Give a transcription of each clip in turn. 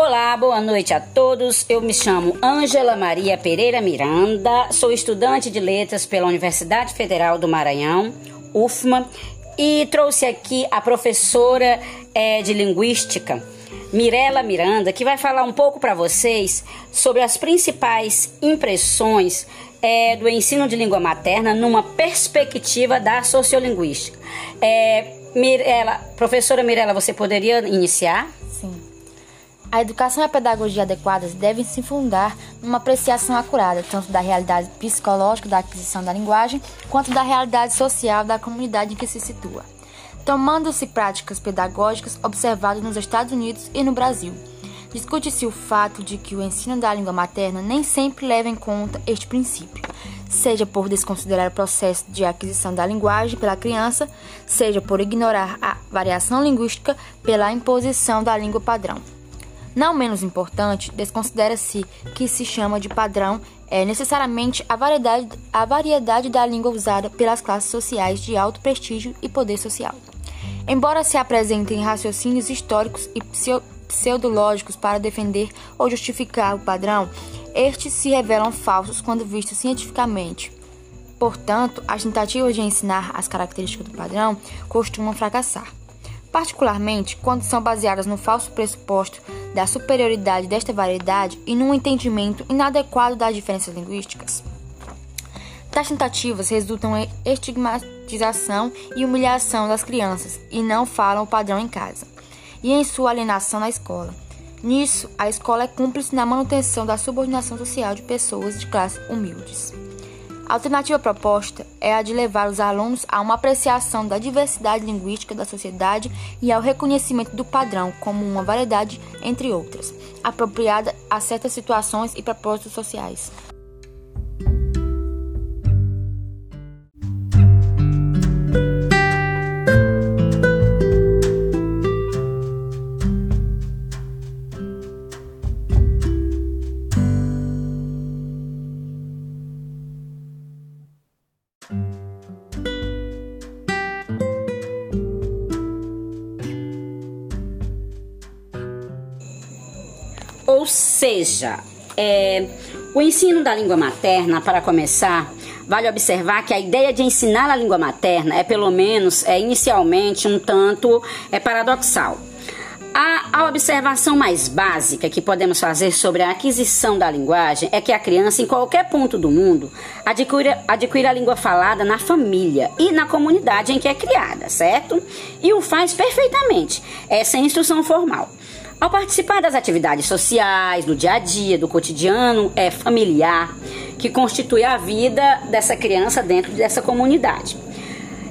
Olá, boa noite a todos. Eu me chamo Ângela Maria Pereira Miranda, sou estudante de letras pela Universidade Federal do Maranhão, UFMA, e trouxe aqui a professora é, de linguística, Mirela Miranda, que vai falar um pouco para vocês sobre as principais impressões é, do ensino de língua materna numa perspectiva da sociolinguística. É, Mirela, professora Mirela, você poderia iniciar? A educação e a pedagogia adequadas devem se fundar numa apreciação acurada, tanto da realidade psicológica da aquisição da linguagem, quanto da realidade social da comunidade em que se situa, tomando-se práticas pedagógicas observadas nos Estados Unidos e no Brasil. Discute-se o fato de que o ensino da língua materna nem sempre leva em conta este princípio, seja por desconsiderar o processo de aquisição da linguagem pela criança, seja por ignorar a variação linguística pela imposição da língua padrão. Não menos importante, desconsidera-se que se chama de padrão é necessariamente a variedade, a variedade da língua usada pelas classes sociais de alto prestígio e poder social. Embora se apresentem raciocínios históricos e pseudológicos para defender ou justificar o padrão, estes se revelam falsos quando vistos cientificamente. Portanto, as tentativas de ensinar as características do padrão costumam fracassar particularmente quando são baseadas no falso pressuposto da superioridade desta variedade e num entendimento inadequado das diferenças linguísticas. Tais tentativas resultam em estigmatização e humilhação das crianças e não falam o padrão em casa, e em sua alienação na escola. Nisso, a escola é cúmplice na manutenção da subordinação social de pessoas de classes humildes. A alternativa proposta é a de levar os alunos a uma apreciação da diversidade linguística da sociedade e ao reconhecimento do padrão como uma variedade, entre outras, apropriada a certas situações e propósitos sociais. Seja, é, o ensino da língua materna, para começar, vale observar que a ideia de ensinar a língua materna é, pelo menos, é inicialmente um tanto é paradoxal. A, a, observação mais básica que podemos fazer sobre a aquisição da linguagem é que a criança, em qualquer ponto do mundo, adquire, adquire a língua falada na família e na comunidade em que é criada, certo? E o faz perfeitamente, é sem instrução formal. Ao participar das atividades sociais, do dia a dia, do cotidiano é familiar, que constitui a vida dessa criança dentro dessa comunidade.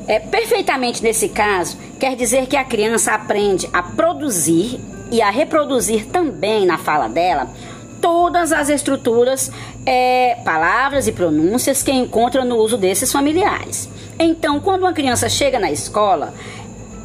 É, perfeitamente nesse caso, quer dizer que a criança aprende a produzir e a reproduzir também na fala dela todas as estruturas, é, palavras e pronúncias que encontra no uso desses familiares. Então, quando uma criança chega na escola,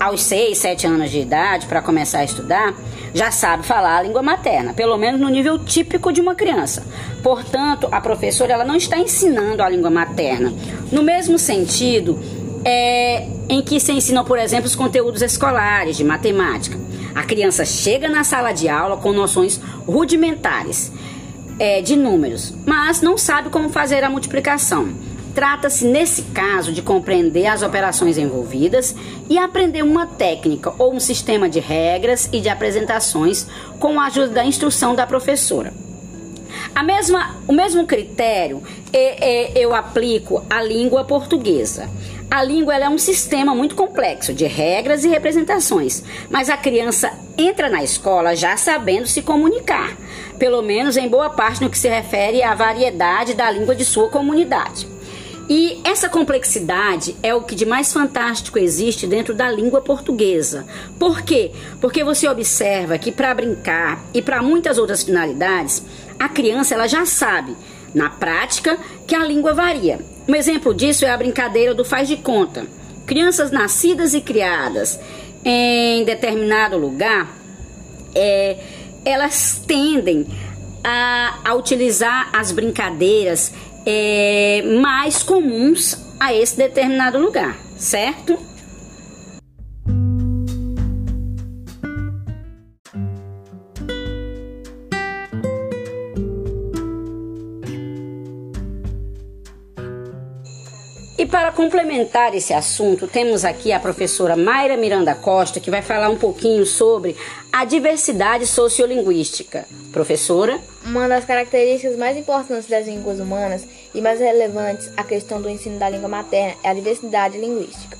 aos 6, 7 anos de idade, para começar a estudar, já sabe falar a língua materna, pelo menos no nível típico de uma criança. Portanto, a professora ela não está ensinando a língua materna. No mesmo sentido, é, em que se ensinam, por exemplo, os conteúdos escolares de matemática. A criança chega na sala de aula com noções rudimentares é, de números, mas não sabe como fazer a multiplicação. Trata-se, nesse caso, de compreender as operações envolvidas e aprender uma técnica ou um sistema de regras e de apresentações com a ajuda da instrução da professora. A mesma, o mesmo critério é, é, eu aplico à língua portuguesa. A língua é um sistema muito complexo de regras e representações, mas a criança entra na escola já sabendo se comunicar, pelo menos em boa parte no que se refere à variedade da língua de sua comunidade. E essa complexidade é o que de mais fantástico existe dentro da língua portuguesa. Por quê? Porque você observa que para brincar e para muitas outras finalidades, a criança ela já sabe, na prática, que a língua varia. Um exemplo disso é a brincadeira do faz de conta. Crianças nascidas e criadas em determinado lugar, é, elas tendem a, a utilizar as brincadeiras é, mais comuns a esse determinado lugar, certo? E para complementar esse assunto, temos aqui a professora Mayra Miranda Costa, que vai falar um pouquinho sobre a diversidade sociolinguística. Professora? Uma das características mais importantes das línguas humanas e mais relevantes à questão do ensino da língua materna é a diversidade linguística.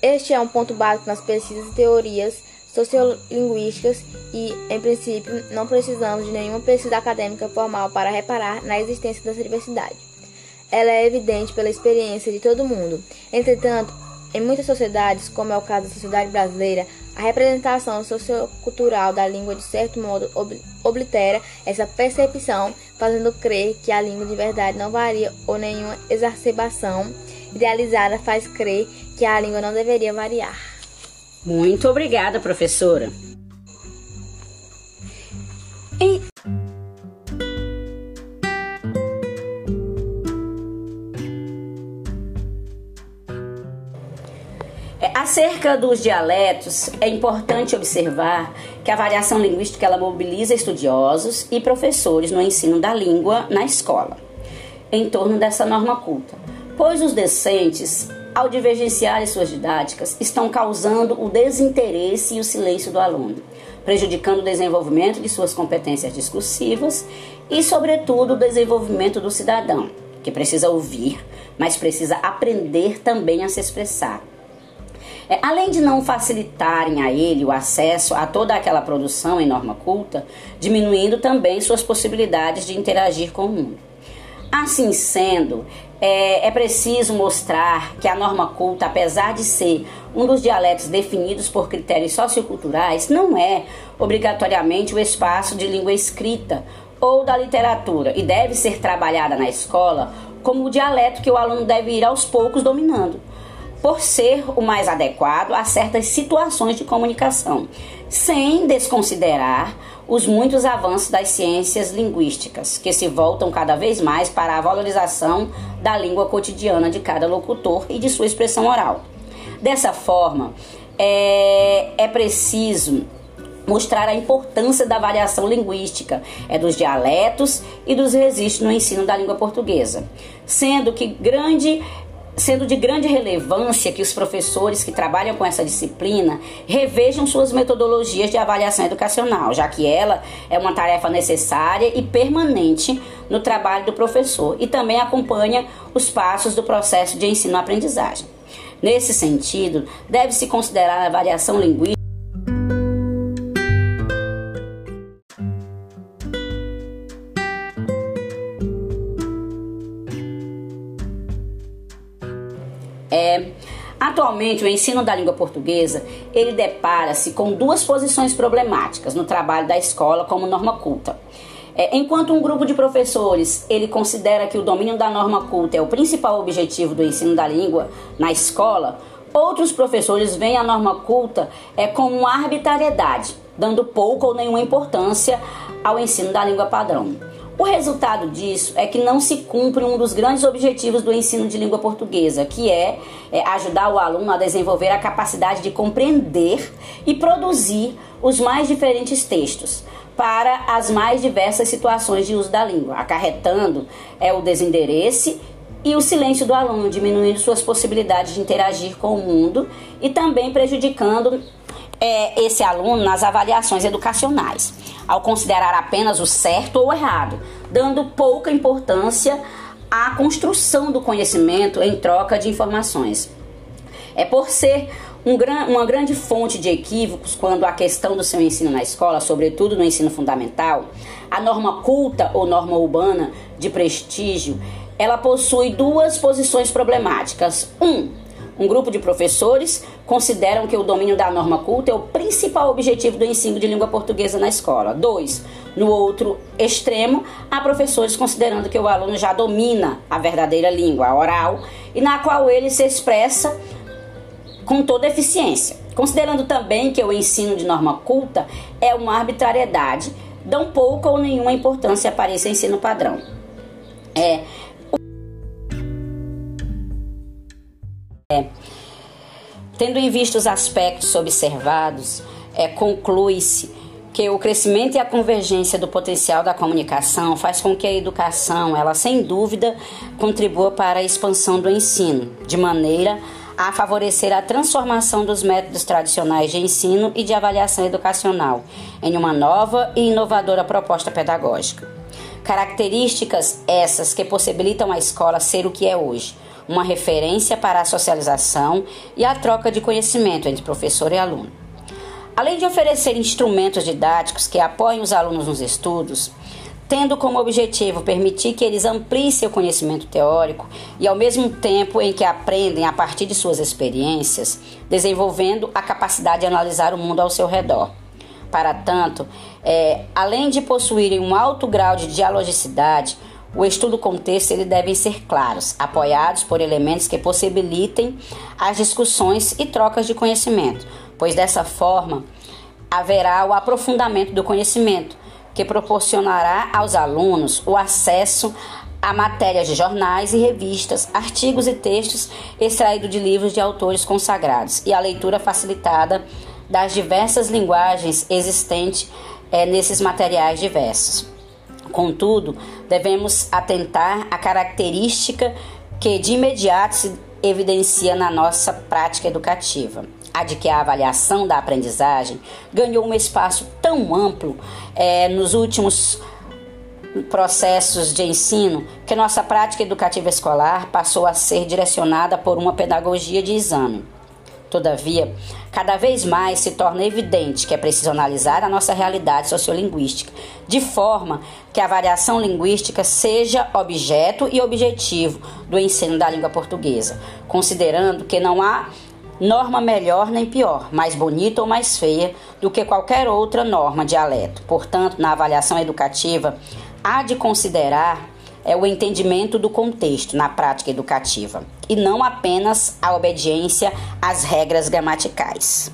Este é um ponto básico nas pesquisas e teorias sociolinguísticas e, em princípio, não precisamos de nenhuma pesquisa acadêmica formal para reparar na existência dessa diversidade. Ela é evidente pela experiência de todo mundo. Entretanto, em muitas sociedades, como é o caso da sociedade brasileira, a representação sociocultural da língua de certo modo oblitera essa percepção, fazendo crer que a língua de verdade não varia ou nenhuma exacerbação idealizada faz crer que a língua não deveria variar. Muito obrigada, professora. Acerca dos dialetos, é importante observar que a variação linguística ela mobiliza estudiosos e professores no ensino da língua na escola, em torno dessa norma culta, pois os decentes ao divergenciarem suas didáticas, estão causando o desinteresse e o silêncio do aluno, prejudicando o desenvolvimento de suas competências discursivas e, sobretudo, o desenvolvimento do cidadão, que precisa ouvir, mas precisa aprender também a se expressar. É, além de não facilitarem a ele o acesso a toda aquela produção em norma culta, diminuindo também suas possibilidades de interagir com o mundo. Assim sendo, é, é, preciso mostrar que a norma culta, apesar de ser um dos dialetos definidos por critérios socioculturais, não é obrigatoriamente o espaço de língua escrita ou da literatura e deve ser trabalhada na escola como o dialeto que o aluno deve ir aos poucos dominando, por ser o mais adequado a certas situações de comunicação, sem desconsiderar os muitos avanços das ciências linguísticas, que se voltam cada vez mais para a valorização da língua cotidiana de cada locutor e de sua expressão oral. Dessa forma, é, é preciso mostrar a importância da variação linguística é dos dialetos e dos registros no ensino da língua portuguesa, sendo que grande sendo de grande relevância que os professores que trabalham com essa disciplina revejam suas metodologias de avaliação educacional, já que ela é uma tarefa necessária e permanente no trabalho do professor e também acompanha os passos do processo de ensino-aprendizagem. Nesse sentido, deve-se considerar a variação linguística É, atualmente, o ensino da língua portuguesa ele depara-se com duas posições problemáticas no trabalho da escola como norma culta. É, enquanto um grupo de professores ele considera que o domínio da norma culta é o principal objetivo do ensino da língua na escola, outros professores veem a norma culta é, como uma arbitrariedade, dando pouca ou nenhuma importância ao ensino da língua padrão. O resultado disso é que não se cumpre um dos grandes objetivos do ensino de língua portuguesa, que é, é, ajudar o aluno a desenvolver a capacidade de compreender e produzir os mais diferentes textos para as mais diversas situações de uso da língua, acarretando é, o desinteresse e o silêncio do aluno, diminuindo suas possibilidades de interagir com o mundo e também prejudicando é, esse aluno nas avaliações educacionais ao considerar apenas o certo ou errado, dando pouca importância à construção do conhecimento em troca de informações. É por ser um gran, uma grande fonte de equívocos quando a questão do seu ensino na escola, sobretudo no ensino fundamental, a norma culta ou norma urbana de prestígio, ela possui duas posições problemáticas. Um, um grupo de professores consideram que o domínio da norma culta é o principal objetivo do ensino de língua portuguesa na escola. Dois, no outro extremo, há professores considerando que o aluno já domina a verdadeira língua oral e na qual ele se expressa com toda eficiência. Considerando também que o ensino de norma culta é uma arbitrariedade, dão pouca ou nenhuma importância para esse ensino padrão. É, tendo em vista os aspectos observados, é, conclui-se que o crescimento e a convergência do potencial da comunicação faz com que a educação, ela sem dúvida, contribua para a expansão do ensino, de maneira a favorecer a transformação dos métodos tradicionais de ensino e de avaliação educacional em uma nova e inovadora proposta pedagógica. Características essas que possibilitam a escola ser o que é hoje, uma referência para a socialização e a troca de conhecimento entre professor e aluno. Além de oferecer instrumentos didáticos que apoiem os alunos nos estudos, tendo como objetivo permitir que eles ampliem seu conhecimento teórico e, ao mesmo tempo em que aprendem a partir de suas experiências, desenvolvendo a capacidade de analisar o mundo ao seu redor. Para tanto, é, além de possuírem um alto grau de dialogicidade, o estudo contexto ele devem ser claros, apoiados por elementos que possibilitem as discussões e trocas de conhecimento, pois dessa forma haverá o aprofundamento do conhecimento, que proporcionará aos alunos o acesso a matérias de jornais e revistas, artigos e textos extraídos de livros de autores consagrados e a leitura facilitada das diversas linguagens existentes é, nesses materiais diversos. Contudo, devemos atentar à característica que de imediato se evidencia na nossa prática educativa, a de que a avaliação da aprendizagem ganhou um espaço tão amplo é, nos últimos processos de ensino que nossa prática educativa escolar passou a ser direcionada por uma pedagogia de exame. Todavia, cada vez mais se torna evidente que é preciso analisar a nossa realidade sociolinguística, de forma que a variação linguística seja objeto e objetivo do ensino da língua portuguesa, considerando que não há norma melhor nem pior, mais bonita ou mais feia do que qualquer outra norma dialeto. Portanto, na avaliação educativa, há de considerar é o entendimento do contexto na prática educativa e não apenas a obediência às regras gramaticais.